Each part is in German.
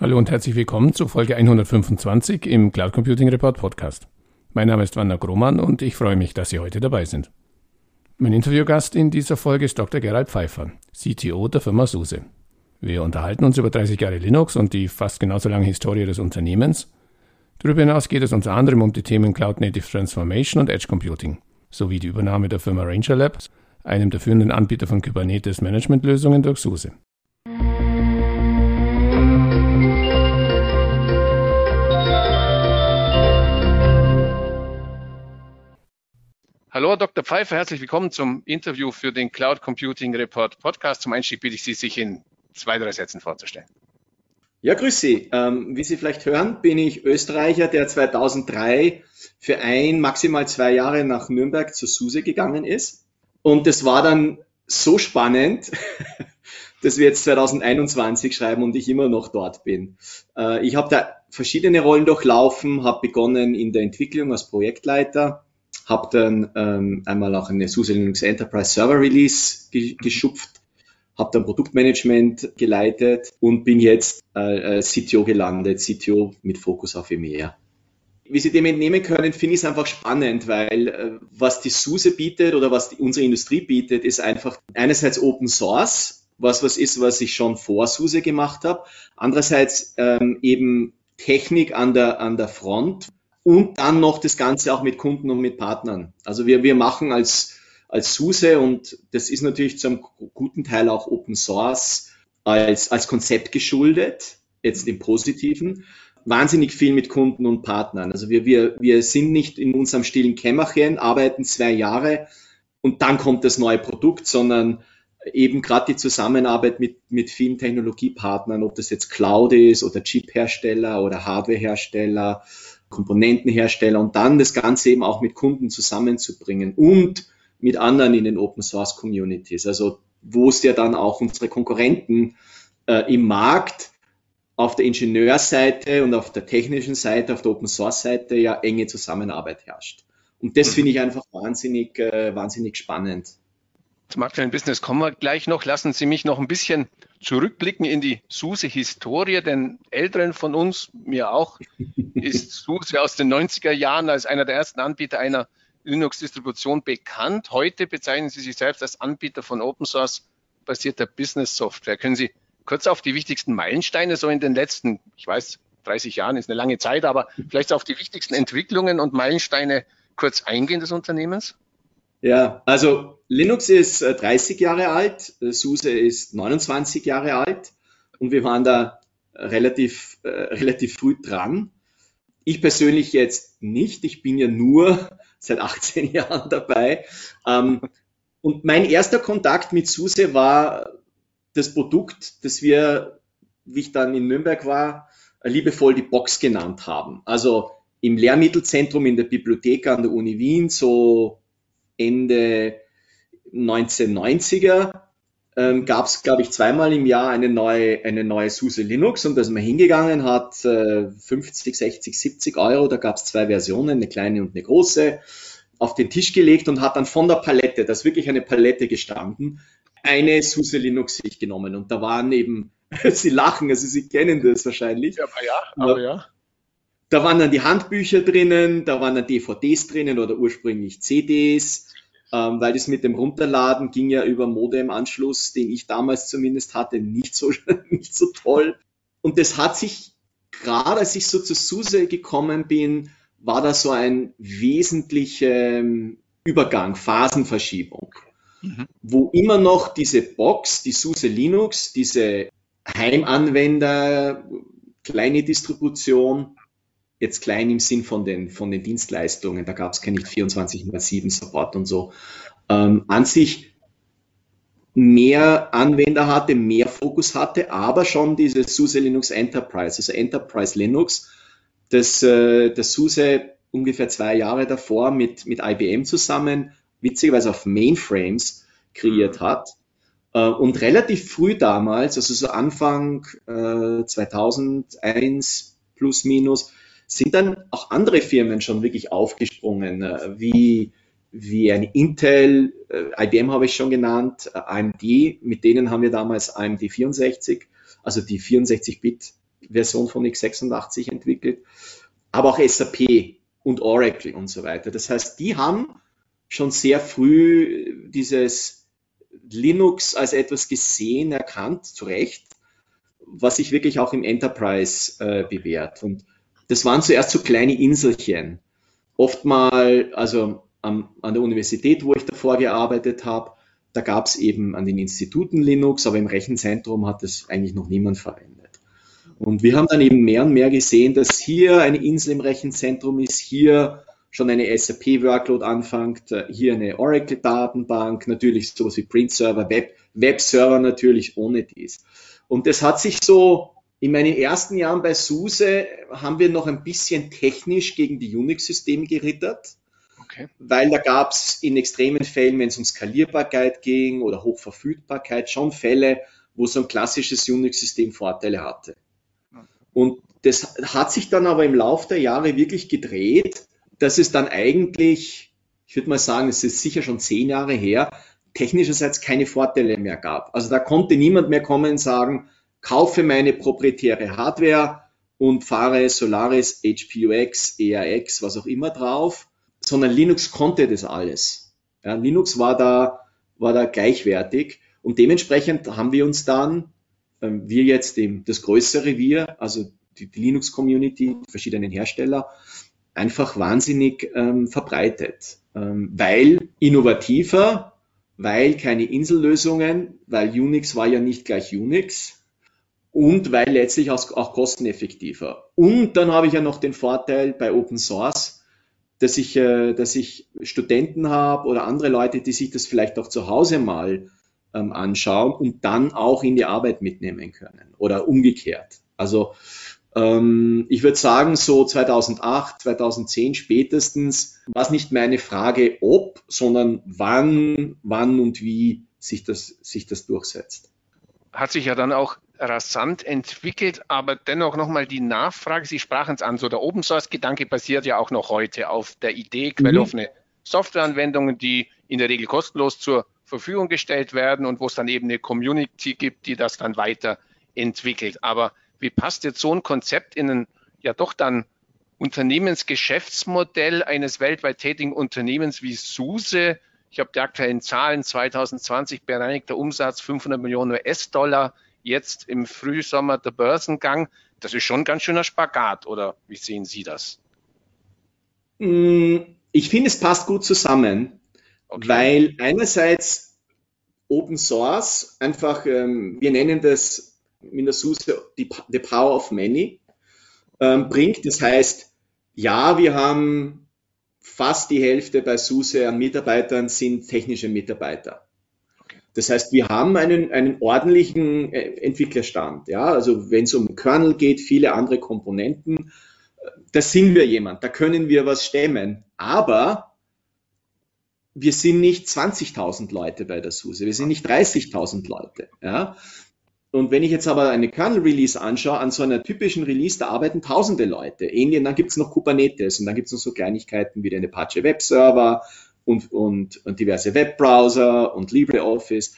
Hallo und herzlich willkommen zu Folge 125 im Cloud Computing Report Podcast. Mein Name ist Wanner Grohmann und ich freue mich, dass Sie heute dabei sind. Mein Interviewgast in dieser Folge ist Dr. Gerald Pfeiffer, CTO der Firma SUSE. Wir unterhalten uns über 30 Jahre Linux und die fast genauso lange Historie des Unternehmens. Darüber hinaus geht es unter anderem um die Themen Cloud Native Transformation und Edge Computing sowie die Übernahme der Firma Ranger Labs, einem der führenden Anbieter von Kubernetes Management Lösungen durch SUSE. Hallo, Dr. Pfeiffer, herzlich willkommen zum Interview für den Cloud Computing Report Podcast. Zum Einstieg bitte ich Sie, sich in zwei, drei Sätzen vorzustellen. Ja, grüß Sie. Ähm, wie Sie vielleicht hören, bin ich Österreicher, der 2003 für ein, maximal zwei Jahre nach Nürnberg zur SUSE gegangen ist. Und das war dann so spannend, dass wir jetzt 2021 schreiben und ich immer noch dort bin. Äh, ich habe da verschiedene Rollen durchlaufen, habe begonnen in der Entwicklung als Projektleiter, habe dann ähm, einmal auch eine SUSE Linux Enterprise Server Release ge geschupft, habe dann Produktmanagement geleitet und bin jetzt äh, äh CTO gelandet, CTO mit Fokus auf EMEA. Wie Sie dem entnehmen können, finde ich es einfach spannend, weil äh, was die SUSE bietet oder was die, unsere Industrie bietet, ist einfach einerseits Open Source, was was ist, was ich schon vor SUSE gemacht habe, andererseits ähm, eben Technik an der, an der Front, und dann noch das Ganze auch mit Kunden und mit Partnern. Also wir, wir machen als, als SUSE und das ist natürlich zum guten Teil auch Open Source als, als Konzept geschuldet, jetzt im Positiven, wahnsinnig viel mit Kunden und Partnern. Also wir, wir, wir sind nicht in unserem stillen Kämmerchen, arbeiten zwei Jahre und dann kommt das neue Produkt, sondern eben gerade die Zusammenarbeit mit, mit vielen Technologiepartnern, ob das jetzt Cloud ist oder Chip-Hersteller oder Hardware-Hersteller, Komponentenhersteller und dann das Ganze eben auch mit Kunden zusammenzubringen und mit anderen in den Open Source Communities. Also wo es ja dann auch unsere Konkurrenten äh, im Markt auf der Ingenieurseite und auf der technischen Seite, auf der Open Source Seite ja enge Zusammenarbeit herrscht. Und das mhm. finde ich einfach wahnsinnig, äh, wahnsinnig spannend. Zum aktuellen Business kommen wir gleich noch. Lassen Sie mich noch ein bisschen zurückblicken in die SUSE-Historie, denn Älteren von uns, mir auch, ist SUSE aus den 90er Jahren als einer der ersten Anbieter einer Linux-Distribution bekannt. Heute bezeichnen Sie sich selbst als Anbieter von Open Source basierter Business Software. Können Sie kurz auf die wichtigsten Meilensteine so in den letzten, ich weiß, 30 Jahren ist eine lange Zeit, aber vielleicht auf die wichtigsten Entwicklungen und Meilensteine kurz eingehen des Unternehmens? Ja, also Linux ist 30 äh, Jahre alt, äh, SUSE ist 29 Jahre alt und wir waren da relativ, äh, relativ früh dran. Ich persönlich jetzt nicht, ich bin ja nur seit 18 Jahren dabei. Ähm, und mein erster Kontakt mit SUSE war das Produkt, das wir, wie ich dann in Nürnberg war, liebevoll die Box genannt haben. Also im Lehrmittelzentrum in der Bibliothek an der Uni Wien, so Ende 1990er ähm, gab es, glaube ich, zweimal im Jahr eine neue, eine neue SUSE Linux und da ist man hingegangen, hat äh, 50, 60, 70 Euro, da gab es zwei Versionen, eine kleine und eine große, auf den Tisch gelegt und hat dann von der Palette, da ist wirklich eine Palette gestanden, eine SUSE Linux sich genommen und da waren eben, Sie lachen, also Sie kennen das wahrscheinlich. Ja, aber ja, aber ja. Da waren dann die Handbücher drinnen, da waren dann DVDs drinnen oder ursprünglich CDs, ähm, weil das mit dem Runterladen ging ja über Modem-Anschluss, den ich damals zumindest hatte, nicht so, nicht so toll. Und das hat sich, gerade als ich so zu SUSE gekommen bin, war da so ein wesentlicher Übergang, Phasenverschiebung, mhm. wo immer noch diese Box, die SUSE Linux, diese Heimanwender, kleine Distribution, jetzt klein im Sinn von den, von den Dienstleistungen, da gab es kein nicht 24 x 7 Support und so, ähm, an sich mehr Anwender hatte, mehr Fokus hatte, aber schon diese SUSE Linux Enterprise, also Enterprise Linux, das, äh, das SUSE ungefähr zwei Jahre davor mit, mit IBM zusammen, witzigerweise auf Mainframes kreiert mhm. hat. Äh, und relativ früh damals, also so Anfang äh, 2001 plus minus, sind dann auch andere Firmen schon wirklich aufgesprungen, äh, wie, wie ein Intel, äh, IBM habe ich schon genannt, äh, AMD, mit denen haben wir damals AMD 64, also die 64-Bit Version von x86 entwickelt, aber auch SAP und Oracle und so weiter. Das heißt, die haben schon sehr früh dieses Linux als etwas gesehen, erkannt, zu Recht, was sich wirklich auch im Enterprise äh, bewährt. Und das waren zuerst so kleine Inselchen. Oft mal, also am, an der Universität, wo ich davor gearbeitet habe, da gab es eben an den Instituten Linux, aber im Rechenzentrum hat das eigentlich noch niemand verwendet. Und wir haben dann eben mehr und mehr gesehen, dass hier eine Insel im Rechenzentrum ist, hier schon eine SAP-Workload anfängt, äh, hier eine Oracle-Datenbank, natürlich sowas wie Print-Server, Web, Web-Server natürlich ohne dies. Und das hat sich so, in meinen ersten Jahren bei SUSE haben wir noch ein bisschen technisch gegen die Unix-Systeme gerittert. Okay. Weil da gab es in extremen Fällen, wenn es um Skalierbarkeit ging oder Hochverfügbarkeit, schon Fälle, wo so ein klassisches Unix-System Vorteile hatte. Und das hat sich dann aber im Laufe der Jahre wirklich gedreht, dass es dann eigentlich, ich würde mal sagen, es ist sicher schon zehn Jahre her, technischerseits keine Vorteile mehr gab. Also da konnte niemand mehr kommen und sagen, kaufe meine proprietäre Hardware und fahre Solaris, HPUX, EAX, was auch immer drauf, sondern Linux konnte das alles. Ja, Linux war da, war da gleichwertig und dementsprechend haben wir uns dann, ähm, wir jetzt dem, das größere Wir, also die, die Linux-Community, die verschiedenen Hersteller, einfach wahnsinnig ähm, verbreitet, ähm, weil innovativer, weil keine Insellösungen, weil Unix war ja nicht gleich Unix und weil letztlich auch, kosteneffektiver. Und dann habe ich ja noch den Vorteil bei Open Source, dass ich, äh, dass ich Studenten habe oder andere Leute, die sich das vielleicht auch zu Hause mal ähm, anschauen und dann auch in die Arbeit mitnehmen können oder umgekehrt. Also ähm, ich würde sagen, so 2008, 2010 spätestens war es nicht mehr eine Frage, ob, sondern wann, wann und wie sich das, sich das durchsetzt. Hat sich ja dann auch rasant entwickelt, aber dennoch nochmal die Nachfrage, Sie sprachen es an, so der Open Source Gedanke basiert ja auch noch heute auf der Idee, quelloffene mhm. Softwareanwendungen, die in der Regel kostenlos zur Verfügung gestellt werden und wo es dann eben eine Community gibt, die das dann weiterentwickelt. Aber wie passt jetzt so ein Konzept in ein ja doch dann Unternehmensgeschäftsmodell eines weltweit tätigen Unternehmens wie SUSE? Ich habe die aktuellen Zahlen 2020 bereinigter Umsatz 500 Millionen US-Dollar, jetzt im Frühsommer der Börsengang. Das ist schon ein ganz schöner Spagat, oder wie sehen Sie das? Mm, ich finde, es passt gut zusammen, okay. weil einerseits Open Source einfach, ähm, wir nennen das Minnesota die, The Power of Many ähm, bringt. Das heißt, ja, wir haben fast die Hälfte bei SUSE an Mitarbeitern sind technische Mitarbeiter. Das heißt, wir haben einen, einen ordentlichen äh, Entwicklerstand. Ja, also wenn es um Kernel geht, viele andere Komponenten, äh, da sind wir jemand, da können wir was stemmen. Aber wir sind nicht 20.000 Leute bei der SUSE, wir sind nicht 30.000 Leute. Ja? Und wenn ich jetzt aber eine Kernel-Release anschaue, an so einer typischen Release, da arbeiten tausende Leute. Ähnlich, dann gibt es noch Kubernetes und dann gibt es noch so Kleinigkeiten wie den Apache Web Server und, und, und diverse Webbrowser und LibreOffice.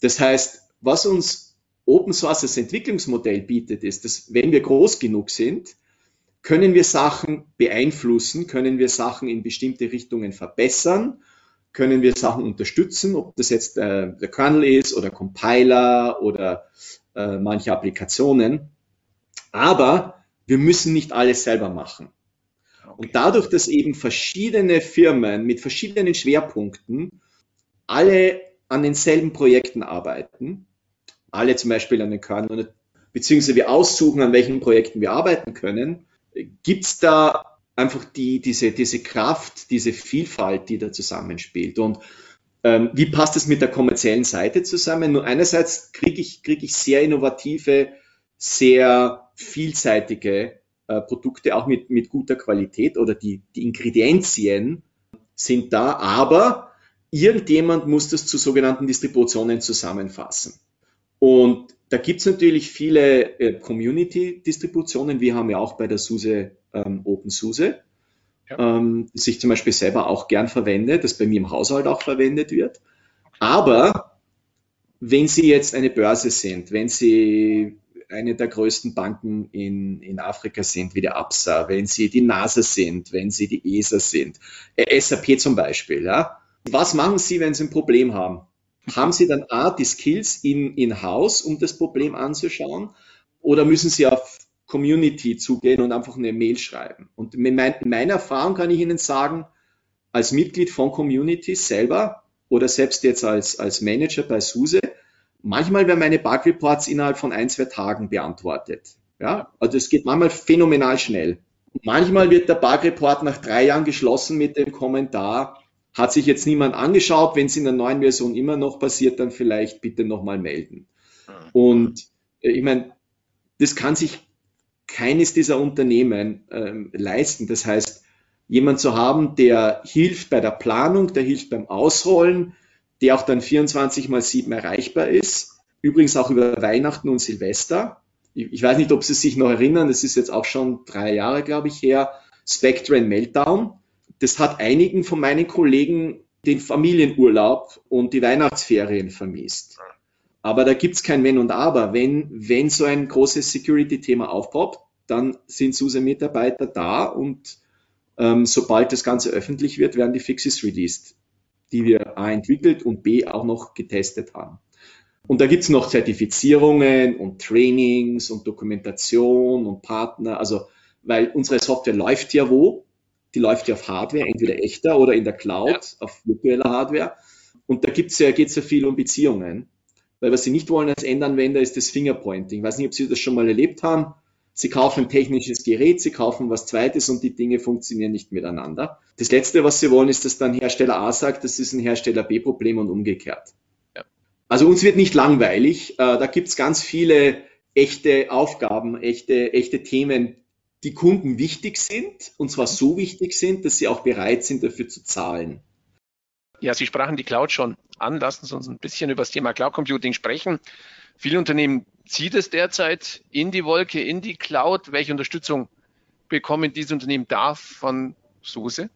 Das heißt, was uns Open Source als Entwicklungsmodell bietet, ist, dass wenn wir groß genug sind, können wir Sachen beeinflussen, können wir Sachen in bestimmte Richtungen verbessern können wir Sachen unterstützen, ob das jetzt äh, der Kernel ist oder Compiler oder äh, manche Applikationen. Aber wir müssen nicht alles selber machen. Und dadurch, dass eben verschiedene Firmen mit verschiedenen Schwerpunkten alle an denselben Projekten arbeiten, alle zum Beispiel an den Kernel, beziehungsweise wir aussuchen, an welchen Projekten wir arbeiten können, gibt es da einfach die, diese, diese Kraft, diese Vielfalt, die da zusammenspielt. Und ähm, wie passt es mit der kommerziellen Seite zusammen? Nur einerseits kriege ich, krieg ich sehr innovative, sehr vielseitige Produkte, auch mit, mit guter Qualität oder die, die Ingredienzien sind da, aber irgendjemand muss das zu sogenannten Distributionen zusammenfassen. Und da gibt es natürlich viele äh, Community-Distributionen. Wir haben ja auch bei der SUSE ähm, OpenSUSE, ja. ähm, das ich zum Beispiel selber auch gern verwende, das bei mir im Haushalt auch verwendet wird. Aber wenn Sie jetzt eine Börse sind, wenn Sie eine der größten Banken in, in Afrika sind, wie die ABSA, wenn Sie die NASA sind, wenn Sie die ESA sind, äh, SAP zum Beispiel, ja. Was machen Sie, wenn Sie ein Problem haben? Haben Sie dann A, die Skills in, in um das Problem anzuschauen? Oder müssen Sie auf Community zugehen und einfach eine Mail schreiben? Und mit mein, meiner Erfahrung kann ich Ihnen sagen, als Mitglied von Communities selber oder selbst jetzt als, als Manager bei SUSE, manchmal werden meine Bug Reports innerhalb von ein, zwei Tagen beantwortet. Ja, also es geht manchmal phänomenal schnell. Manchmal wird der Bug Report nach drei Jahren geschlossen mit dem Kommentar, hat sich jetzt niemand angeschaut. Wenn es in der neuen Version immer noch passiert, dann vielleicht bitte nochmal melden. Und äh, ich meine, das kann sich keines dieser Unternehmen ähm, leisten. Das heißt, jemand zu haben, der hilft bei der Planung, der hilft beim Ausrollen, der auch dann 24 mal 7 erreichbar ist. Übrigens auch über Weihnachten und Silvester. Ich, ich weiß nicht, ob Sie sich noch erinnern, das ist jetzt auch schon drei Jahre, glaube ich, her. Spectrum Meltdown das hat einigen von meinen Kollegen den Familienurlaub und die Weihnachtsferien vermisst. Aber da gibt es kein Wenn und Aber. Wenn, wenn so ein großes Security-Thema aufpoppt, dann sind SUSE-Mitarbeiter da und ähm, sobald das Ganze öffentlich wird, werden die Fixes released, die wir A entwickelt und B auch noch getestet haben. Und da gibt es noch Zertifizierungen und Trainings und Dokumentation und Partner, also weil unsere Software läuft ja wo, die läuft ja auf Hardware, entweder echter oder in der Cloud, ja. auf virtueller Hardware. Und da gibt's ja, geht's ja viel um Beziehungen. Weil was sie nicht wollen als Endanwender ist das Fingerpointing. Ich weiß nicht, ob Sie das schon mal erlebt haben. Sie kaufen ein technisches Gerät, Sie kaufen was Zweites und die Dinge funktionieren nicht miteinander. Das Letzte, was Sie wollen, ist, dass dann Hersteller A sagt, das ist ein Hersteller B-Problem und umgekehrt. Ja. Also uns wird nicht langweilig. Äh, da gibt's ganz viele echte Aufgaben, echte, echte Themen, die Kunden wichtig sind, und zwar so wichtig sind, dass sie auch bereit sind, dafür zu zahlen. Ja, Sie sprachen die Cloud schon an. Lassen Sie uns ein bisschen über das Thema Cloud Computing sprechen. Viele Unternehmen zieht es derzeit in die Wolke, in die Cloud. Welche Unterstützung bekommen diese Unternehmen da von SUSE?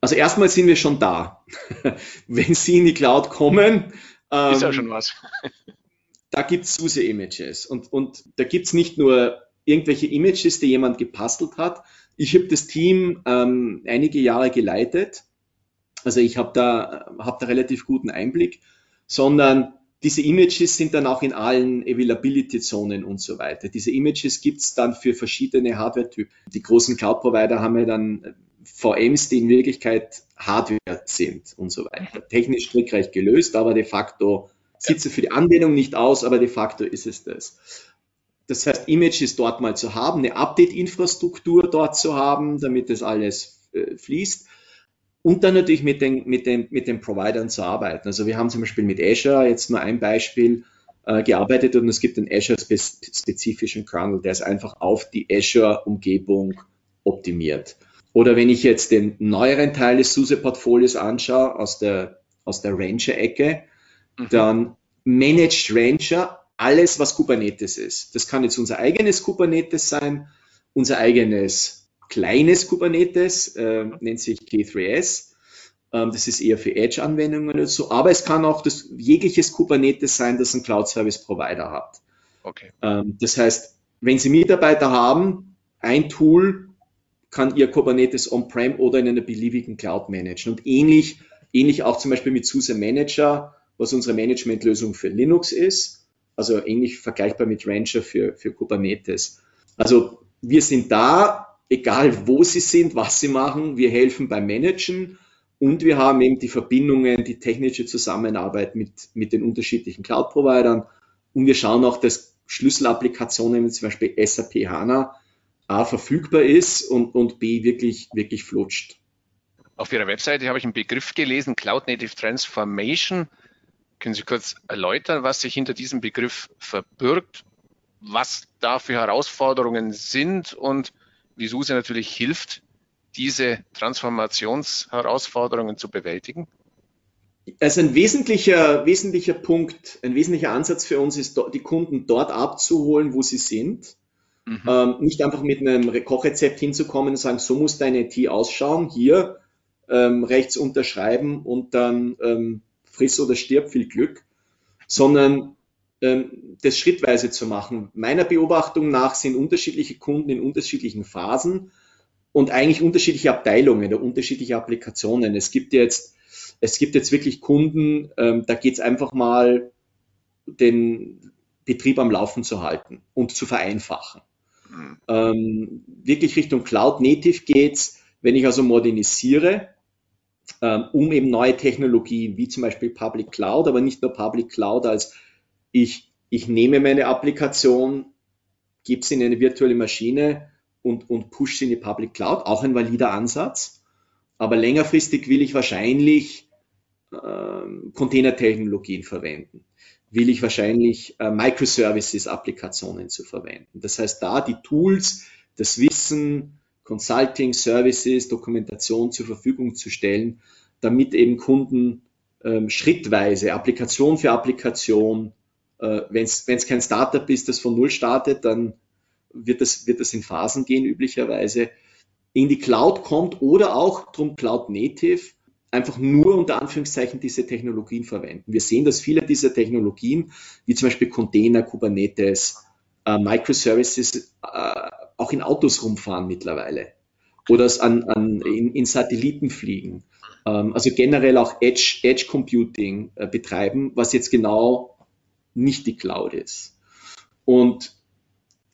Also erstmal sind wir schon da. Wenn Sie in die Cloud kommen, ist ja ähm, schon was. da gibt es SUSE-Images und, und da gibt es nicht nur irgendwelche Images, die jemand gepastelt hat. Ich habe das Team ähm, einige Jahre geleitet, also ich habe da, hab da relativ guten Einblick, sondern diese Images sind dann auch in allen Availability-Zonen und so weiter. Diese Images gibt es dann für verschiedene Hardware-Typen. Die großen Cloud-Provider haben ja dann VMs, die in Wirklichkeit Hardware sind und so weiter. Technisch strickreich gelöst, aber de facto sieht sie für die Anwendung nicht aus, aber de facto ist es das. Das heißt, Images dort mal zu haben, eine Update-Infrastruktur dort zu haben, damit das alles äh, fließt. Und dann natürlich mit den, mit, den, mit den Providern zu arbeiten. Also wir haben zum Beispiel mit Azure jetzt nur ein Beispiel äh, gearbeitet und es gibt einen Azure-spezifischen Kernel, der ist einfach auf die Azure-Umgebung optimiert. Oder wenn ich jetzt den neueren Teil des SUSE-Portfolios anschaue, aus der, aus der Ranger-Ecke, mhm. dann Managed Ranger alles, was Kubernetes ist. Das kann jetzt unser eigenes Kubernetes sein, unser eigenes kleines Kubernetes, äh, nennt sich K3S. Ähm, das ist eher für Edge-Anwendungen oder so. Aber es kann auch das, jegliches Kubernetes sein, das ein Cloud-Service-Provider hat. Okay. Ähm, das heißt, wenn Sie Mitarbeiter haben, ein Tool kann Ihr Kubernetes on-prem oder in einer beliebigen Cloud managen. Und ähnlich, ähnlich auch zum Beispiel mit SUSE Manager, was unsere Managementlösung für Linux ist also ähnlich vergleichbar mit Rancher für, für Kubernetes. Also wir sind da, egal wo Sie sind, was Sie machen, wir helfen beim Managen und wir haben eben die Verbindungen, die technische Zusammenarbeit mit, mit den unterschiedlichen Cloud-Providern und wir schauen auch, dass Schlüsselapplikationen, wie zum Beispiel SAP HANA, A verfügbar ist und, und B wirklich, wirklich flutscht. Auf Ihrer Webseite habe ich einen Begriff gelesen, Cloud Native Transformation. Können Sie kurz erläutern, was sich hinter diesem Begriff verbirgt, was da für Herausforderungen sind und wie SUSE natürlich hilft, diese Transformationsherausforderungen zu bewältigen? Also ein wesentlicher, wesentlicher Punkt, ein wesentlicher Ansatz für uns ist, die Kunden dort abzuholen, wo sie sind. Mhm. Ähm, nicht einfach mit einem Kochrezept hinzukommen und sagen, so muss deine IT ausschauen, hier ähm, rechts unterschreiben und dann ähm, friss oder stirb, viel Glück, sondern das schrittweise zu machen. Meiner Beobachtung nach sind unterschiedliche Kunden in unterschiedlichen Phasen und eigentlich unterschiedliche Abteilungen oder unterschiedliche Applikationen. Es gibt jetzt, es gibt jetzt wirklich Kunden, ähm, da geht es einfach mal, den Betrieb am Laufen zu halten und zu vereinfachen. Mhm. Ähm, wirklich Richtung Cloud Native geht's, wenn ich also modernisiere, ähm, um eben neue Technologien wie zum Beispiel Public Cloud, aber nicht nur Public Cloud als ich, ich nehme meine Applikation, gebe sie in eine virtuelle Maschine und, und push sie in die Public Cloud, auch ein valider Ansatz. Aber längerfristig will ich wahrscheinlich äh, Containertechnologien verwenden. Will ich wahrscheinlich äh, Microservices-Applikationen zu verwenden. Das heißt, da die Tools, das Wissen, Consulting, Services, Dokumentation zur Verfügung zu stellen, damit eben Kunden ähm, schrittweise, Applikation für Applikation, äh, wenn es kein Startup ist, das von Null startet, dann wird das, wird das in Phasen gehen üblicherweise, in die Cloud kommt oder auch drum Cloud Native einfach nur unter Anführungszeichen diese Technologien verwenden. Wir sehen, dass viele dieser Technologien, wie zum Beispiel Container, Kubernetes, äh, Microservices, äh, auch in Autos rumfahren mittlerweile oder an, an, in, in Satelliten fliegen. Ähm, also generell auch Edge, Edge Computing äh, betreiben, was jetzt genau nicht die Cloud ist. Und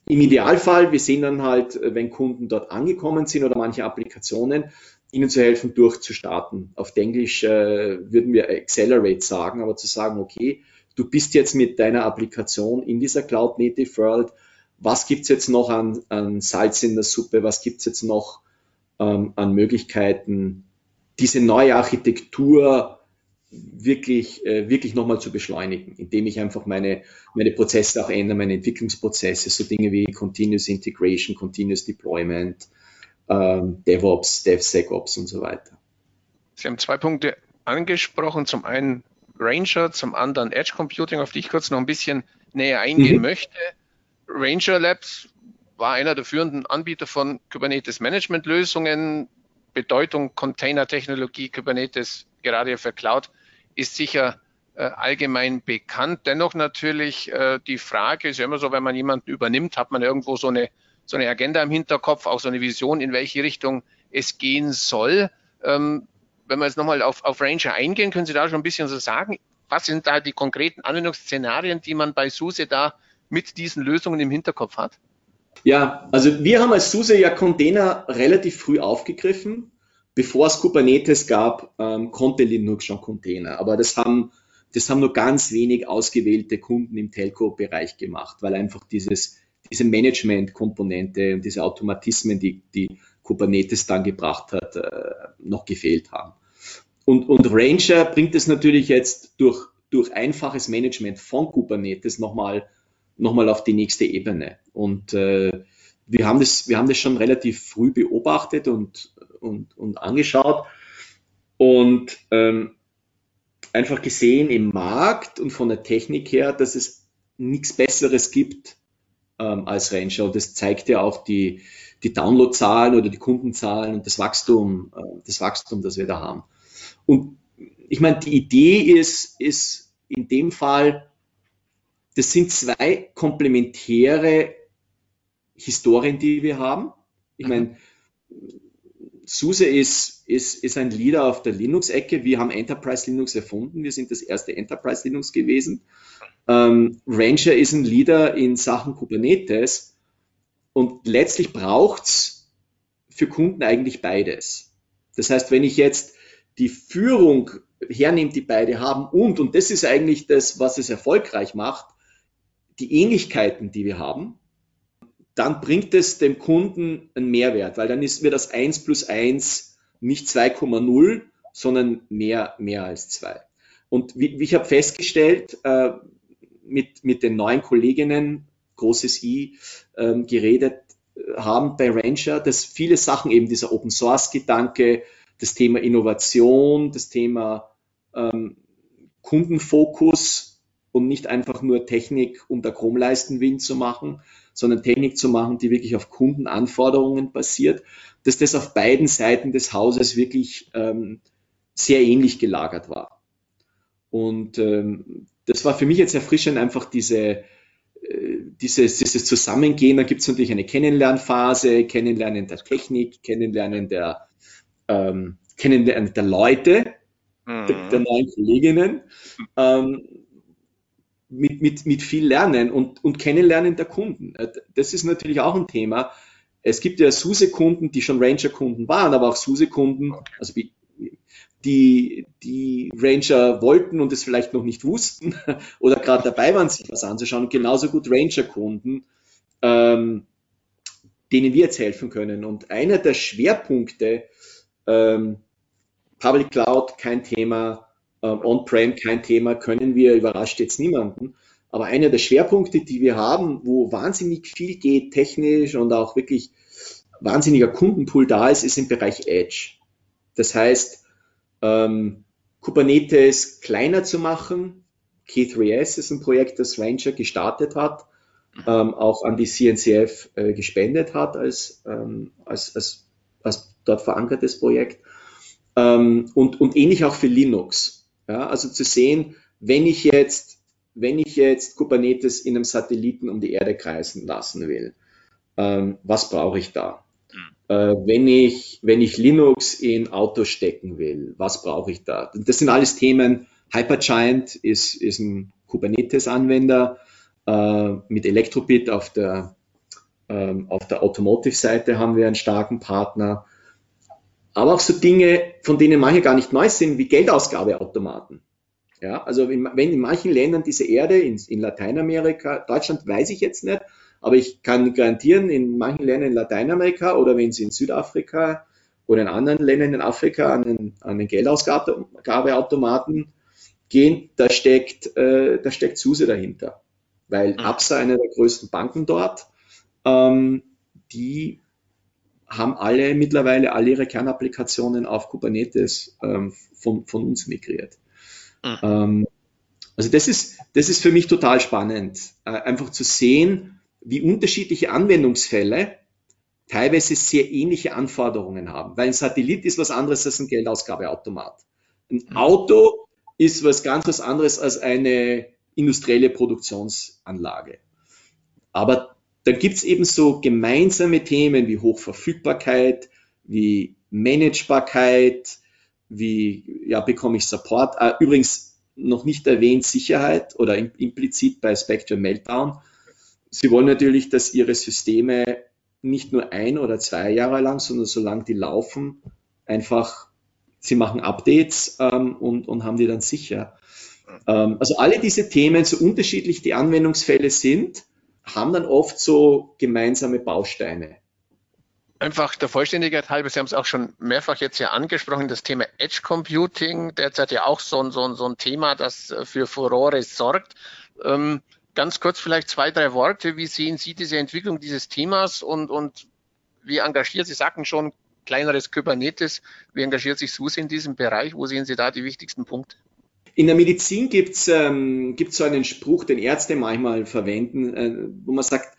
im Idealfall, wir sehen dann halt, wenn Kunden dort angekommen sind oder manche Applikationen, ihnen zu helfen, durchzustarten. Auf Englisch äh, würden wir Accelerate sagen, aber zu sagen, okay, du bist jetzt mit deiner Applikation in dieser Cloud Native World, was gibt's jetzt noch an, an Salz in der Suppe, was gibt's jetzt noch ähm, an Möglichkeiten, diese neue Architektur wirklich, äh, wirklich nochmal zu beschleunigen, indem ich einfach meine, meine Prozesse auch ändere, meine Entwicklungsprozesse, so Dinge wie Continuous Integration, Continuous Deployment, ähm, DevOps, DevSecOps und so weiter. Sie haben zwei Punkte angesprochen. Zum einen Ranger, zum anderen Edge Computing, auf die ich kurz noch ein bisschen näher eingehen mhm. möchte. Ranger Labs war einer der führenden Anbieter von Kubernetes Management Lösungen. Bedeutung Container-Technologie, Kubernetes, gerade für Cloud, ist sicher äh, allgemein bekannt. Dennoch natürlich äh, die Frage ist ja immer so, wenn man jemanden übernimmt, hat man irgendwo so eine, so eine Agenda im Hinterkopf, auch so eine Vision, in welche Richtung es gehen soll. Ähm, wenn wir jetzt nochmal auf, auf Ranger eingehen, können Sie da schon ein bisschen so sagen, was sind da die konkreten Anwendungsszenarien, die man bei SUSE da mit diesen Lösungen im Hinterkopf hat? Ja, also wir haben als SUSE ja Container relativ früh aufgegriffen bevor es Kubernetes gab, ähm, konnte Linux schon Container. Aber das haben, das haben nur ganz wenig ausgewählte Kunden im Telco-Bereich gemacht, weil einfach dieses, diese Management-Komponente und diese Automatismen, die, die Kubernetes dann gebracht hat, äh, noch gefehlt haben. Und, und Ranger bringt es natürlich jetzt durch, durch einfaches Management von Kubernetes nochmal noch mal auf die nächste Ebene. Und äh, wir, haben das, wir haben das schon relativ früh beobachtet und und, und angeschaut und ähm, einfach gesehen im Markt und von der Technik her, dass es nichts Besseres gibt ähm, als Ranger. Und das zeigt ja auch die, die Downloadzahlen oder die Kundenzahlen und das Wachstum, äh, das Wachstum, das wir da haben. Und ich meine, die Idee ist, ist in dem Fall, das sind zwei komplementäre Historien, die wir haben. Ich meine, SUSE ist, ist, ist ein Leader auf der Linux-Ecke. Wir haben Enterprise Linux erfunden. Wir sind das erste Enterprise Linux gewesen. Ähm, Ranger ist ein Leader in Sachen Kubernetes. Und letztlich braucht's für Kunden eigentlich beides. Das heißt, wenn ich jetzt die Führung hernehme, die beide haben und, und das ist eigentlich das, was es erfolgreich macht, die Ähnlichkeiten, die wir haben, dann bringt es dem Kunden einen Mehrwert, weil dann ist mir das 1 plus 1 nicht 2,0, sondern mehr, mehr als 2. Und wie, wie ich habe festgestellt, äh, mit, mit den neuen Kolleginnen, großes I, ähm, geredet äh, haben bei Ranger, dass viele Sachen eben dieser Open Source Gedanke, das Thema Innovation, das Thema ähm, Kundenfokus und nicht einfach nur Technik der Chromleistenwind zu machen, sondern Technik zu machen, die wirklich auf Kundenanforderungen basiert, dass das auf beiden Seiten des Hauses wirklich ähm, sehr ähnlich gelagert war. Und ähm, das war für mich jetzt erfrischend, einfach diese, äh, dieses, dieses Zusammengehen. Da gibt es natürlich eine Kennenlernphase, Kennenlernen der Technik, Kennenlernen der, ähm, Kennenlernen der Leute, mhm. der, der, neuen Kolleginnen, ähm, mit, mit, mit viel Lernen und, und Kennenlernen der Kunden. Äh, das ist natürlich auch ein Thema. Es gibt ja SUSE-Kunden, die schon Ranger-Kunden waren, aber auch SUSE-Kunden, also die, die Ranger wollten und es vielleicht noch nicht wussten oder gerade dabei waren, sich was anzuschauen. genauso gut Ranger-Kunden, ähm, denen wir jetzt helfen können. Und einer der Schwerpunkte, ähm, Public Cloud kein Thema, On-Prem kein Thema, können wir, überrascht jetzt niemanden. Aber einer der Schwerpunkte, die wir haben, wo wahnsinnig viel geht, technisch und auch wirklich wahnsinniger Kundenpool da ist, ist im Bereich Edge. Das heißt, ähm, Kubernetes kleiner zu machen. K3S ist ein Projekt, das Ranger gestartet hat, ähm, auch an die CNCF äh, gespendet hat als, ähm, als, als, als dort verankertes Projekt. Ähm, und, und ähnlich auch für Linux. Ja, also zu sehen, wenn ich jetzt, wenn ich jetzt Kubernetes in einem Satelliten um die Erde kreisen lassen will, ähm, was brauche ich da? Äh, wenn, ich, wenn ich Linux in Autos stecken will, was brauche ich da? Das sind alles Themen. Hypergiant ist, ist ein Kubernetes-Anwender äh, mit Elektrobit auf der, ähm, auf der Automotive-Seite haben wir einen starken Partner. Aber auch so Dinge, von denen manche gar nicht neu sind, wie Geldausgabeautomaten. Ja, also in, wenn in manchen Ländern diese Erde, in, in Lateinamerika, Deutschland weiß ich jetzt nicht, aber ich kann garantieren, in manchen Ländern in Lateinamerika oder wenn Sie in Südafrika oder in anderen Ländern in Afrika an den, an den Geldausgabeautomaten gehen, da steckt, äh, da steckt SUSE dahinter. Weil mhm. Absa, eine der größten Banken dort, ähm, die haben alle mittlerweile alle ihre Kernapplikationen auf Kubernetes ähm, von, von uns migriert. Mhm. Ähm, also das ist, das ist für mich total spannend, äh, einfach zu sehen, wie unterschiedliche Anwendungsfälle teilweise sehr ähnliche Anforderungen haben. Weil ein Satellit ist was anderes als ein Geldausgabeautomat. Ein mhm. Auto ist was ganz was anderes als eine industrielle Produktionsanlage. Aber da gibt es eben so gemeinsame Themen wie Hochverfügbarkeit, wie Managebarkeit, wie ja, bekomme ich Support. Äh, übrigens noch nicht erwähnt Sicherheit oder implizit bei Spectrum Meltdown Sie wollen natürlich, dass Ihre Systeme nicht nur ein oder zwei Jahre lang, sondern solange die laufen, einfach, Sie machen Updates ähm, und, und haben die dann sicher. Ähm, also alle diese Themen, so unterschiedlich die Anwendungsfälle sind, haben dann oft so gemeinsame Bausteine. Einfach der Vollständigkeit halber, Sie haben es auch schon mehrfach jetzt ja angesprochen, das Thema Edge Computing, derzeit ja auch so, so, so ein Thema, das für Furore sorgt. Ähm, ganz kurz vielleicht zwei, drei Worte. Wie sehen Sie diese Entwicklung dieses Themas und, und wie engagiert, Sie sagten schon, kleineres Kubernetes, wie engagiert sich SUSE in diesem Bereich? Wo sehen Sie da die wichtigsten Punkte? In der Medizin gibt es ähm, gibt's so einen Spruch, den Ärzte manchmal verwenden, äh, wo man sagt,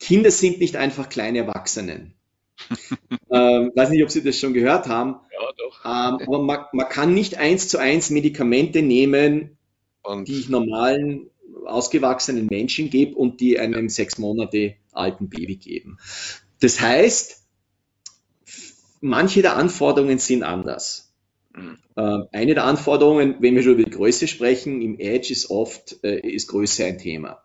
Kinder sind nicht einfach kleine Erwachsenen. ähm, weiß nicht, ob Sie das schon gehört haben. Ja, doch. Ähm, aber man, man, kann nicht eins zu eins Medikamente nehmen, und die ich normalen ausgewachsenen Menschen gebe und die einem sechs Monate alten Baby geben. Das heißt, manche der Anforderungen sind anders. Ähm, eine der Anforderungen, wenn wir schon über die Größe sprechen, im Edge ist oft, äh, ist Größe ein Thema.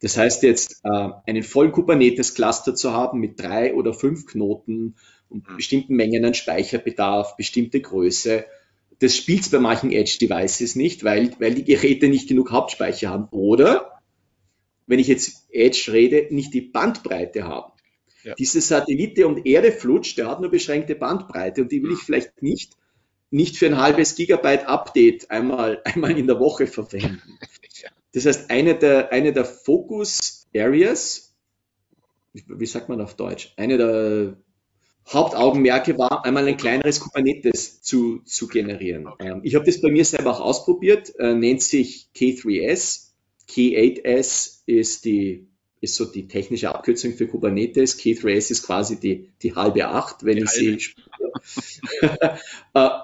Das heißt jetzt, äh, einen vollen Kubernetes-Cluster zu haben mit drei oder fünf Knoten und mhm. bestimmten Mengen an Speicherbedarf, bestimmte Größe, das spielt es bei manchen Edge-Devices nicht, weil, weil die Geräte nicht genug Hauptspeicher haben. Oder, wenn ich jetzt Edge rede, nicht die Bandbreite haben. Ja. Diese Satellite und Erde flutscht, der hat nur beschränkte Bandbreite und die will ich vielleicht nicht, nicht für ein halbes Gigabyte Update einmal, einmal in der Woche verwenden. Das heißt, eine der, eine der Focus Areas, wie sagt man auf Deutsch, eine der Hauptaugenmerke war, einmal ein kleineres Kubernetes zu, zu generieren. Okay. Ähm, ich habe das bei mir selber auch ausprobiert, äh, nennt sich K3S. K8S ist die ist so die technische Abkürzung für Kubernetes. K3S ist quasi die, die halbe Acht, wenn die ich halbe. sie.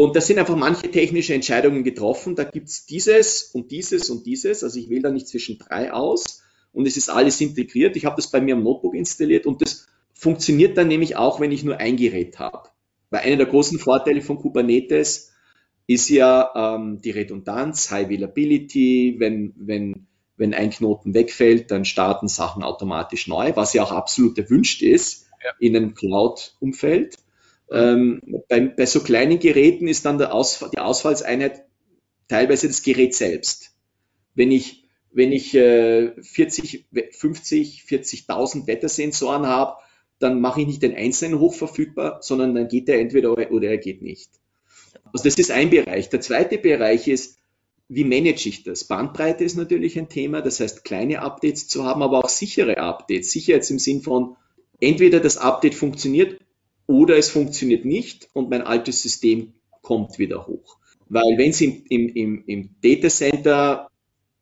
Und da sind einfach manche technische Entscheidungen getroffen. Da gibt es dieses und dieses und dieses. Also ich wähle da nicht zwischen drei aus und es ist alles integriert. Ich habe das bei mir am Notebook installiert und das funktioniert dann nämlich auch, wenn ich nur ein Gerät habe. Weil einer der großen Vorteile von Kubernetes ist ja ähm, die Redundanz, High Availability. Wenn, wenn, wenn ein Knoten wegfällt, dann starten Sachen automatisch neu, was ja auch absolut erwünscht ist ja. in einem Cloud-Umfeld. Ähm, bei, bei so kleinen Geräten ist dann Ausfall, die Ausfallseinheit teilweise das Gerät selbst. Wenn ich, wenn ich äh, 40, 50, 40.000 Wettersensoren habe, dann mache ich nicht den einzelnen hochverfügbar, sondern dann geht er entweder oder er geht nicht. Also das ist ein Bereich. Der zweite Bereich ist, wie manage ich das? Bandbreite ist natürlich ein Thema, das heißt kleine Updates zu haben, aber auch sichere Updates. Sicher jetzt im Sinn von, entweder das Update funktioniert oder es funktioniert nicht und mein altes System kommt wieder hoch. Weil wenn Sie im, im, im Data Center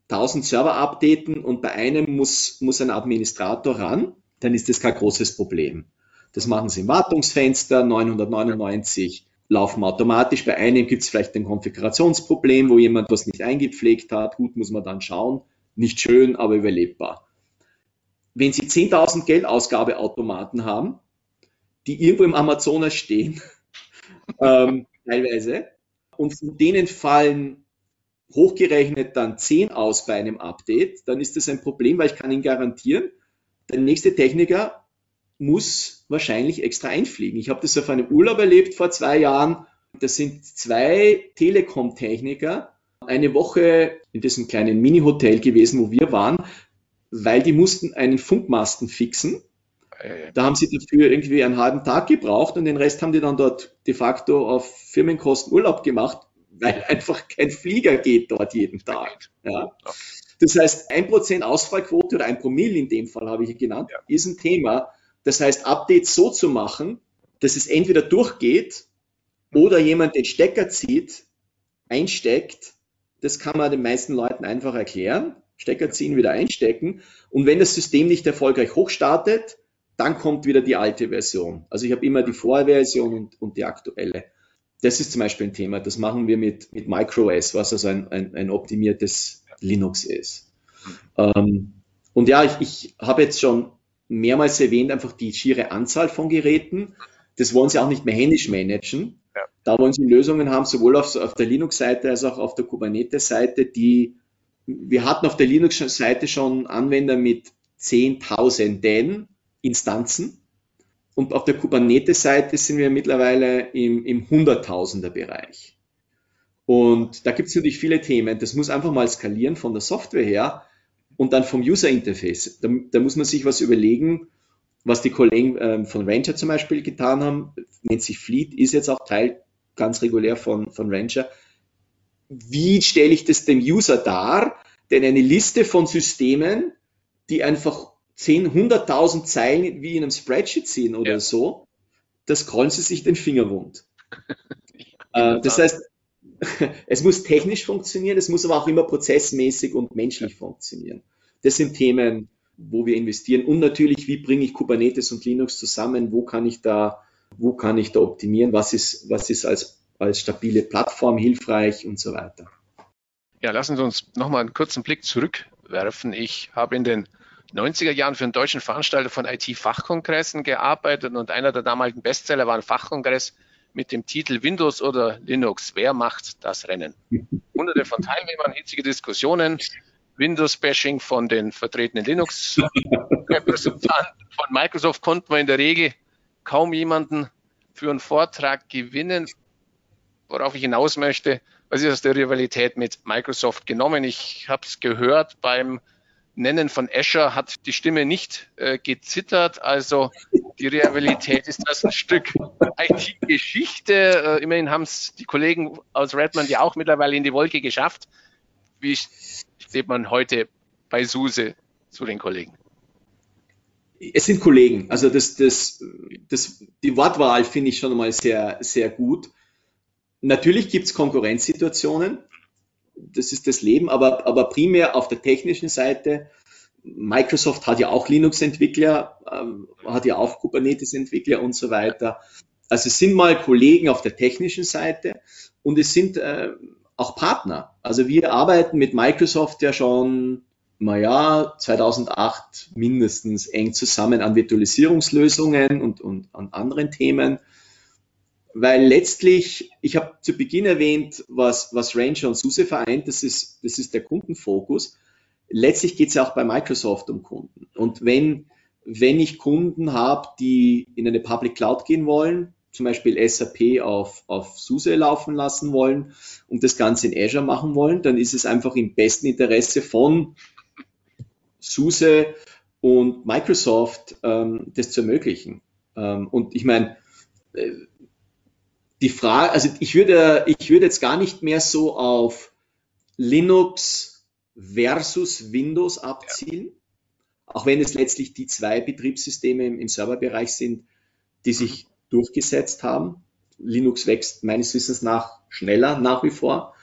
1000 Server updaten und bei einem muss, muss ein Administrator ran, dann ist das kein großes Problem. Das machen Sie im Wartungsfenster, 999 laufen automatisch. Bei einem gibt es vielleicht ein Konfigurationsproblem, wo jemand was nicht eingepflegt hat. Gut, muss man dann schauen. Nicht schön, aber überlebbar. Wenn Sie 10.000 Geldausgabeautomaten haben, die irgendwo im Amazonas stehen, ähm, teilweise. Und von denen fallen hochgerechnet dann 10 aus bei einem Update, dann ist das ein Problem, weil ich kann Ihnen garantieren, der nächste Techniker muss wahrscheinlich extra einfliegen. Ich habe das auf einem Urlaub erlebt vor zwei Jahren. Das sind zwei Telekom-Techniker eine Woche in diesem kleinen Mini-Hotel gewesen, wo wir waren, weil die mussten einen Funkmasten fixen da haben sie dafür irgendwie einen halben Tag gebraucht und den Rest haben die dann dort de facto auf Firmenkosten Urlaub gemacht, weil einfach kein Flieger geht dort jeden Tag. Ja. Das heißt, ein Prozent Ausfallquote oder ein Promille in dem Fall habe ich genannt, ja. ist ein Thema. Das heißt, Updates so zu machen, dass es entweder durchgeht oder jemand den Stecker zieht, einsteckt, das kann man den meisten Leuten einfach erklären. Stecker ziehen, wieder einstecken. Und wenn das System nicht erfolgreich hochstartet, dann kommt wieder die alte Version. Also ich habe immer die Vorversion und, und die aktuelle. Das ist zum Beispiel ein Thema, das machen wir mit, mit MicroOS, was also ein, ein, ein optimiertes Linux ist. Ähm, und ja, ich, ich habe jetzt schon mehrmals erwähnt, einfach die schiere Anzahl von Geräten. Das wollen sie auch nicht mehr händisch managen. Ja. Da wollen sie Lösungen haben, sowohl auf, auf der Linux-Seite als auch auf der Kubernetes-Seite, die wir hatten auf der Linux-Seite schon Anwender mit Zehntausenden Instanzen. Und auf der Kubernetes-Seite sind wir mittlerweile im, im Hunderttausender-Bereich. Und da gibt es natürlich viele Themen. Das muss einfach mal skalieren von der Software her und dann vom User-Interface. Da, da, muss man sich was überlegen, was die Kollegen ähm, von Ranger zum Beispiel getan haben. Nennt sich Fleet, ist jetzt auch Teil ganz regulär von, von Ranger. Wie stelle ich das dem User dar? Denn eine Liste von Systemen, die einfach 10, 100.000 Zeilen wie in einem Spreadsheet sehen oder ja. so, das scrollen sie sich den Finger wund. äh, das heißt, es muss technisch funktionieren, es muss aber auch immer prozessmäßig und menschlich funktionieren. Das sind Themen, wo wir investieren. Und natürlich, wie bringe ich Kubernetes und Linux zusammen? Wo kann ich da, wo kann ich da optimieren? Was ist, was ist als, als stabile Plattform hilfreich und so weiter? Ja, lassen Sie uns nochmal einen kurzen Blick zurückwerfen. Ich habe in den 90er Jahren für einen deutschen Veranstalter von IT-Fachkongressen gearbeitet und einer der damaligen Bestseller war ein Fachkongress mit dem Titel Windows oder Linux. Wer macht das Rennen? Hunderte von Teilnehmern, hitzige Diskussionen, Windows-Bashing von den vertretenen Linux-Repräsentanten von Microsoft konnten wir in der Regel kaum jemanden für einen Vortrag gewinnen. Worauf ich hinaus möchte, was ist aus der Rivalität mit Microsoft genommen? Ich habe es gehört beim Nennen von Escher hat die Stimme nicht äh, gezittert. Also die Realität ist das ein Stück IT-Geschichte. Äh, immerhin haben es die Kollegen aus Redmond ja auch mittlerweile in die Wolke geschafft. Wie steht man heute bei SUSE zu den Kollegen? Es sind Kollegen. Also das, das, das, die Wortwahl finde ich schon mal sehr, sehr gut. Natürlich gibt es Konkurrenzsituationen das ist das Leben, aber, aber primär auf der technischen Seite. Microsoft hat ja auch Linux-Entwickler, ähm, hat ja auch Kubernetes-Entwickler und so weiter. Also es sind mal Kollegen auf der technischen Seite und es sind äh, auch Partner. Also wir arbeiten mit Microsoft ja schon, naja, 2008 mindestens eng zusammen an Virtualisierungslösungen und, und an anderen Themen. Weil letztlich, ich habe zu Beginn erwähnt, was, was Ranger und SUSE vereint, das ist, das ist der Kundenfokus. Letztlich geht es ja auch bei Microsoft um Kunden. Und wenn, wenn ich Kunden habe, die in eine Public Cloud gehen wollen, zum Beispiel SAP auf, auf SUSE laufen lassen wollen und das Ganze in Azure machen wollen, dann ist es einfach im besten Interesse von SUSE und Microsoft, ähm, das zu ermöglichen. Ähm, und ich meine, äh, die Frage, also ich würde, ich würde jetzt gar nicht mehr so auf Linux versus Windows abzielen, ja. auch wenn es letztlich die zwei Betriebssysteme im, im Serverbereich sind, die sich mhm. durchgesetzt haben. Linux wächst meines Wissens nach schneller nach wie vor.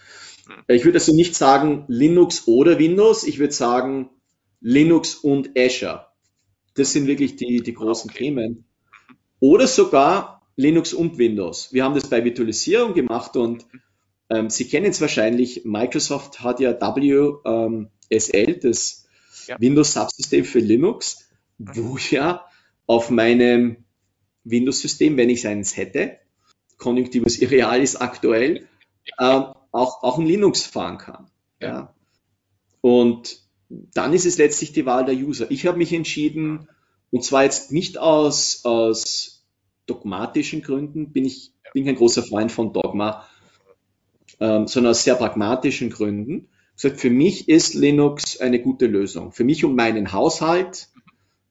Mhm. Ich würde also nicht sagen Linux oder Windows, ich würde sagen Linux und Azure. Das sind wirklich die, die großen okay. Themen. Oder sogar Linux und Windows. Wir haben das bei Virtualisierung gemacht und ähm, Sie kennen es wahrscheinlich, Microsoft hat ja WSL, das ja. Windows-Subsystem für Linux, wo ich ja auf meinem Windows-System, wenn ich eins hätte, Konjunktivus Irrealis aktuell, äh, auch, auch ein Linux fahren kann. Ja. ja. Und dann ist es letztlich die Wahl der User. Ich habe mich entschieden, und zwar jetzt nicht aus, aus dogmatischen Gründen bin ich bin kein großer Freund von Dogma, ähm, sondern aus sehr pragmatischen Gründen. Gesagt, für mich ist Linux eine gute Lösung. Für mich und meinen Haushalt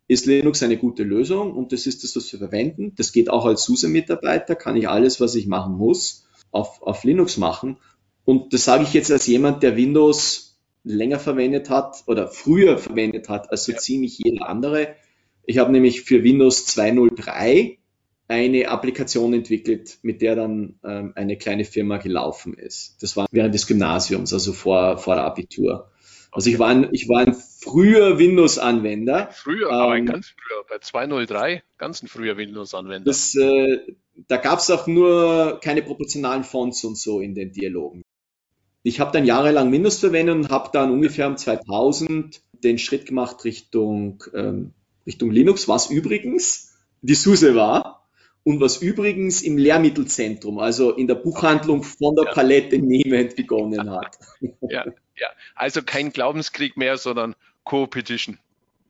ist Linux eine gute Lösung und das ist das, was wir verwenden. Das geht auch als SUSE-Mitarbeiter, kann ich alles, was ich machen muss, auf, auf Linux machen. Und das sage ich jetzt als jemand, der Windows länger verwendet hat oder früher verwendet hat als so ja. ziemlich jeder andere. Ich habe nämlich für Windows 2.03 eine Applikation entwickelt, mit der dann ähm, eine kleine Firma gelaufen ist. Das war während des Gymnasiums, also vor, vor der Abitur. Also ich war ein, ich war ein früher Windows-Anwender. Früher, ähm, aber ein ganz früher, bei 203, ganz ein früher Windows-Anwender. Äh, da gab es auch nur keine proportionalen Fonts und so in den Dialogen. Ich habe dann jahrelang Windows verwendet und habe dann ungefähr um 2000 den Schritt gemacht Richtung, ähm, Richtung Linux, was übrigens die SUSE war und was übrigens im Lehrmittelzentrum, also in der Buchhandlung von der Palette nehmend begonnen hat. Ja, ja. Also kein Glaubenskrieg mehr, sondern Co-Petition.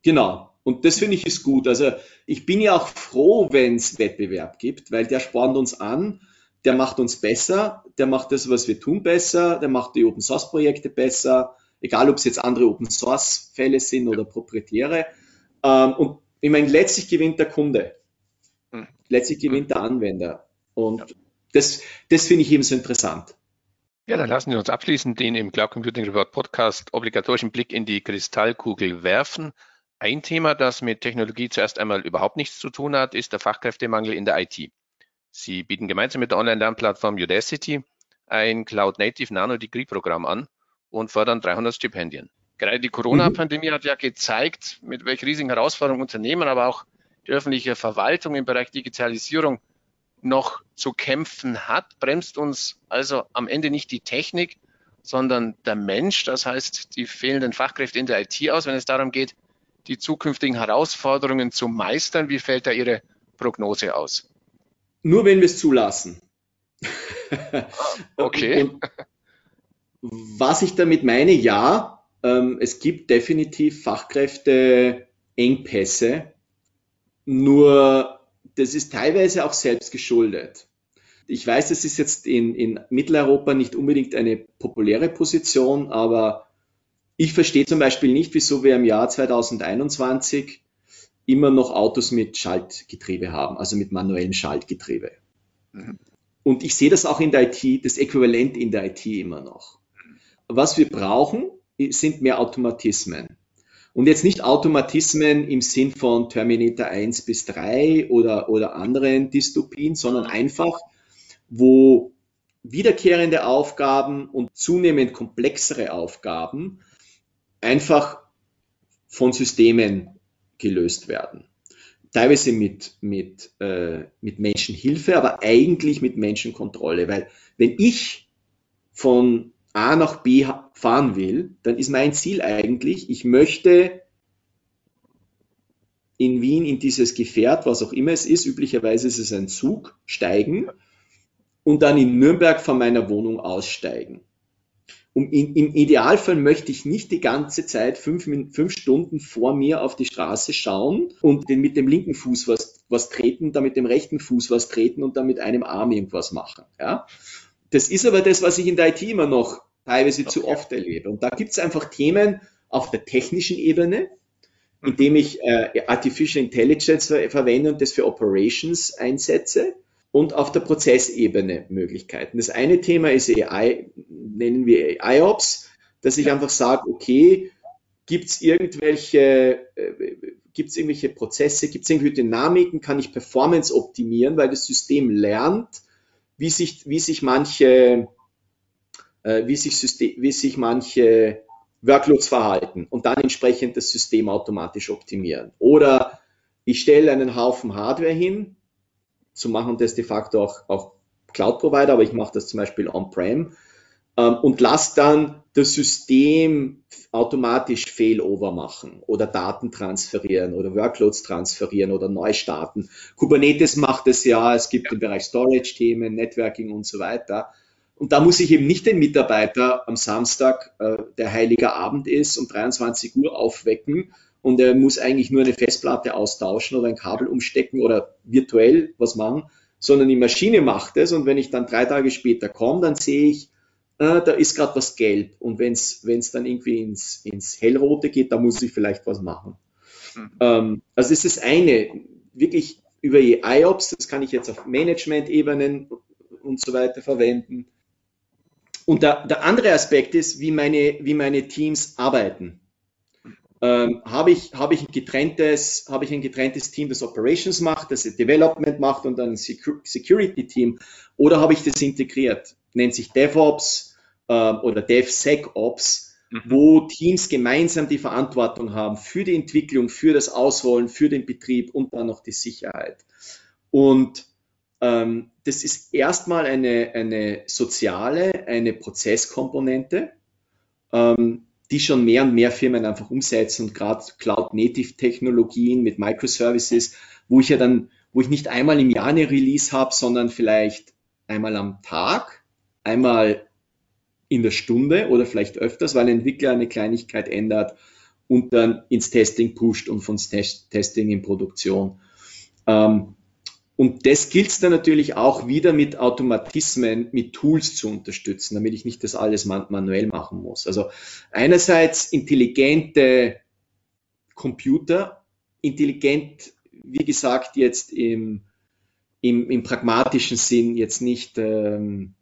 Genau. Und das finde ich ist gut. Also ich bin ja auch froh, wenn es Wettbewerb gibt, weil der spornt uns an, der macht uns besser, der macht das, was wir tun, besser, der macht die Open Source Projekte besser, egal ob es jetzt andere Open Source Fälle sind oder proprietäre. Ähm, und ich meine, letztlich gewinnt der Kunde letztlich gewinnt der Anwender. Und ja. das, das finde ich eben so interessant. Ja, dann lassen wir uns abschließend den im Cloud Computing Report Podcast obligatorischen Blick in die Kristallkugel werfen. Ein Thema, das mit Technologie zuerst einmal überhaupt nichts zu tun hat, ist der Fachkräftemangel in der IT. Sie bieten gemeinsam mit der Online-Lernplattform Udacity ein Cloud-Native Nano-Degree-Programm an und fördern 300 Stipendien. Gerade die Corona-Pandemie mhm. hat ja gezeigt, mit welchen riesigen Herausforderungen Unternehmen, aber auch die öffentliche Verwaltung im Bereich Digitalisierung noch zu kämpfen hat, bremst uns also am Ende nicht die Technik, sondern der Mensch, das heißt die fehlenden Fachkräfte in der IT aus, wenn es darum geht, die zukünftigen Herausforderungen zu meistern. Wie fällt da Ihre Prognose aus? Nur wenn wir es zulassen. Okay. Und was ich damit meine, ja, ähm, es gibt definitiv Fachkräfteengpässe nur das ist teilweise auch selbst geschuldet. Ich weiß, das ist jetzt in, in Mitteleuropa nicht unbedingt eine populäre Position, aber ich verstehe zum Beispiel nicht, wieso wir im Jahr 2021 immer noch Autos mit Schaltgetriebe haben, also mit manuellem Schaltgetriebe. Mhm. Und ich sehe das auch in der IT, das Äquivalent in der IT immer noch. Was wir brauchen, sind mehr Automatismen. Und jetzt nicht Automatismen im Sinn von Terminator 1 bis 3 oder, oder anderen Dystopien, sondern einfach, wo wiederkehrende Aufgaben und zunehmend komplexere Aufgaben einfach von Systemen gelöst werden. teilweise mit, mit, äh, mit Menschenhilfe, aber eigentlich mit Menschenkontrolle. Weil wenn ich von A nach B fahren will, dann ist mein Ziel eigentlich, ich möchte in Wien in dieses Gefährt, was auch immer es ist, üblicherweise ist es ein Zug, steigen und dann in Nürnberg von meiner Wohnung aussteigen. Um in, Im Idealfall möchte ich nicht die ganze Zeit fünf, fünf Stunden vor mir auf die Straße schauen und den, mit dem linken Fuß was, was treten, dann mit dem rechten Fuß was treten und dann mit einem Arm irgendwas machen. Ja? Das ist aber das, was ich in der IT immer noch teilweise okay. zu oft erlebe. Und da gibt es einfach Themen auf der technischen Ebene, mhm. indem ich äh, Artificial Intelligence ver verwende und das für Operations einsetze und auf der Prozessebene Möglichkeiten. Das eine Thema ist AI, nennen wir AI-Ops, dass ich einfach sage, okay, gibt es irgendwelche, äh, gibt's irgendwelche Prozesse, gibt es irgendwelche Dynamiken, kann ich Performance optimieren, weil das System lernt, wie sich, wie sich manche, äh, wie, sich System, wie sich manche Workloads verhalten und dann entsprechend das System automatisch optimieren. Oder ich stelle einen Haufen Hardware hin, so machen das de facto auch, auch Cloud-Provider, aber ich mache das zum Beispiel on-prem ähm, und lasse dann das System automatisch Failover machen oder Daten transferieren oder Workloads transferieren oder neu starten. Kubernetes macht es ja, es gibt im Bereich Storage-Themen, Networking und so weiter. Und da muss ich eben nicht den Mitarbeiter am Samstag, äh, der heiliger Abend ist, um 23 Uhr aufwecken und er muss eigentlich nur eine Festplatte austauschen oder ein Kabel umstecken oder virtuell was machen, sondern die Maschine macht es und wenn ich dann drei Tage später komme, dann sehe ich, äh, da ist gerade was gelb und wenn es dann irgendwie ins, ins Hellrote geht, da muss ich vielleicht was machen. Mhm. Ähm, also das ist das eine, wirklich über IOPS, das kann ich jetzt auf Management-Ebenen und so weiter verwenden. Und der, der andere Aspekt ist, wie meine, wie meine Teams arbeiten ähm, habe ich, habe ich, ein getrenntes, habe ich ein getrenntes Team, das Operations macht, das Development macht und ein Security-Team oder habe ich das integriert? Nennt sich DevOps äh, oder DevSecOps, mhm. wo Teams gemeinsam die Verantwortung haben für die Entwicklung, für das Ausrollen, für den Betrieb und dann noch die Sicherheit. Und ähm, das ist erstmal eine, eine soziale, eine Prozesskomponente. Ähm, die schon mehr und mehr Firmen einfach umsetzen und gerade Cloud-Native-Technologien mit Microservices, wo ich ja dann, wo ich nicht einmal im Jahr eine Release habe, sondern vielleicht einmal am Tag, einmal in der Stunde oder vielleicht öfters, weil ein Entwickler eine Kleinigkeit ändert und dann ins Testing pusht und von Testing in Produktion. Ähm, und das gilt es dann natürlich auch wieder mit Automatismen, mit Tools zu unterstützen, damit ich nicht das alles man manuell machen muss. Also einerseits intelligente Computer, intelligent, wie gesagt, jetzt im, im, im pragmatischen Sinn, jetzt nicht, ähm,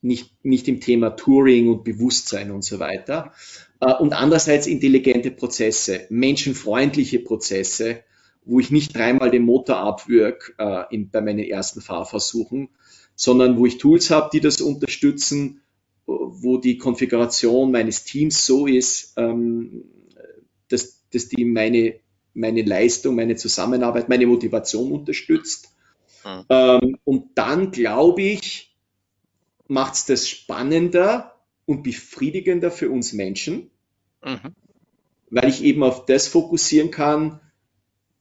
nicht, nicht im Thema Turing und Bewusstsein und so weiter. Äh, und andererseits intelligente Prozesse, menschenfreundliche Prozesse, wo ich nicht dreimal den Motor abwürg äh, in, bei meinen ersten Fahrversuchen, sondern wo ich Tools habe, die das unterstützen, wo die Konfiguration meines Teams so ist, ähm, dass, dass die meine, meine Leistung, meine Zusammenarbeit, meine Motivation unterstützt. Mhm. Ähm, und dann glaube ich, macht es das spannender und befriedigender für uns Menschen, mhm. weil ich eben auf das fokussieren kann,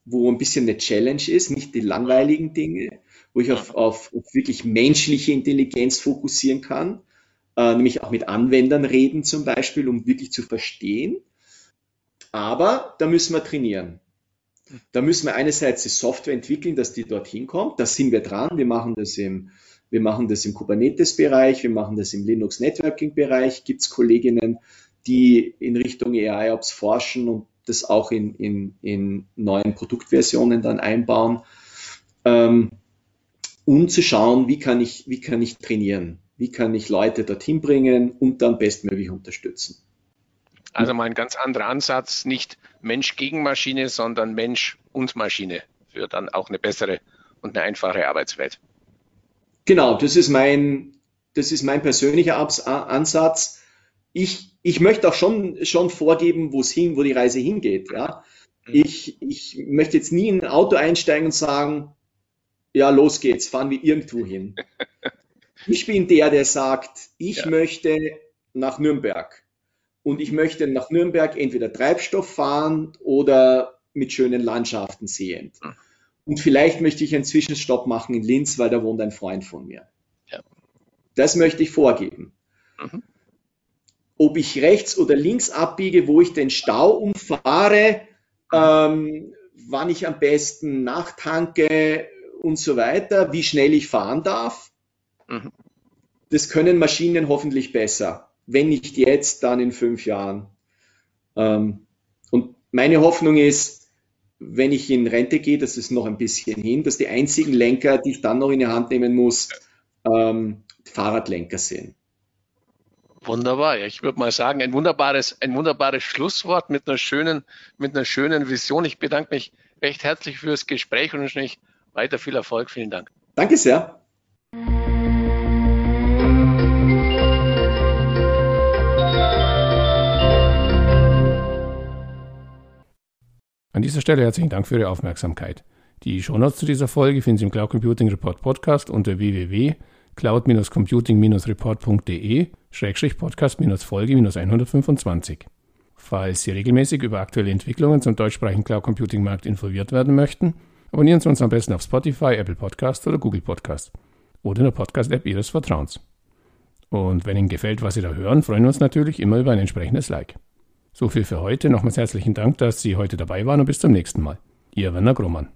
wo ein bisschen eine Challenge ist, nicht die langweiligen Dinge, wo ich auf, auf, auf wirklich menschliche Intelligenz fokussieren kann, äh, nämlich auch mit Anwendern reden zum Beispiel, um wirklich zu verstehen. Aber da müssen wir trainieren. Da müssen wir einerseits die Software entwickeln, dass die dorthin kommt. Da sind wir dran. Wir machen das im, wir machen das im Kubernetes-Bereich, wir machen das im Linux-Networking-Bereich. Gibt es Kolleginnen, die in Richtung AI-Ops forschen und das auch in, in, in neuen Produktversionen dann einbauen, ähm, um zu schauen, wie kann, ich, wie kann ich trainieren, wie kann ich Leute dorthin bringen und dann bestmöglich unterstützen. Also mal ein ganz anderer Ansatz, nicht Mensch gegen Maschine, sondern Mensch und Maschine für dann auch eine bessere und eine einfache Arbeitswelt. Genau, das ist mein, das ist mein persönlicher Ansatz ich, ich möchte auch schon, schon vorgeben, wo es hin, wo die Reise hingeht. Ja? Mhm. Ich, ich möchte jetzt nie in ein Auto einsteigen und sagen, ja, los geht's, fahren wir irgendwo hin. ich bin der, der sagt, ich ja. möchte nach Nürnberg. Und ich möchte nach Nürnberg entweder Treibstoff fahren oder mit schönen Landschaften sehend. Mhm. Und vielleicht möchte ich einen Zwischenstopp machen in Linz, weil da wohnt ein Freund von mir. Ja. Das möchte ich vorgeben. Mhm. Ob ich rechts oder links abbiege, wo ich den Stau umfahre, ähm, wann ich am besten nachtanke und so weiter, wie schnell ich fahren darf, mhm. das können Maschinen hoffentlich besser. Wenn nicht jetzt, dann in fünf Jahren. Ähm, und meine Hoffnung ist, wenn ich in Rente gehe, das ist noch ein bisschen hin, dass die einzigen Lenker, die ich dann noch in die Hand nehmen muss, ähm, Fahrradlenker sind. Wunderbar. Ja, ich würde mal sagen, ein wunderbares, ein wunderbares Schlusswort mit einer schönen, mit einer schönen Vision. Ich bedanke mich recht herzlich fürs Gespräch und wünsche euch weiter viel Erfolg. Vielen Dank. Danke sehr. An dieser Stelle herzlichen Dank für Ihre Aufmerksamkeit. Die Shownotes zu dieser Folge finden Sie im Cloud Computing Report Podcast unter www.cloud-computing-report.de-podcast-folge-125. Falls Sie regelmäßig über aktuelle Entwicklungen zum deutschsprachigen Cloud Computing Markt informiert werden möchten, abonnieren Sie uns am besten auf Spotify, Apple Podcast oder Google Podcast oder in der Podcast-App Ihres Vertrauens. Und wenn Ihnen gefällt, was Sie da hören, freuen wir uns natürlich immer über ein entsprechendes Like. So viel für heute. Nochmals herzlichen Dank, dass Sie heute dabei waren und bis zum nächsten Mal. Ihr Werner Grummann.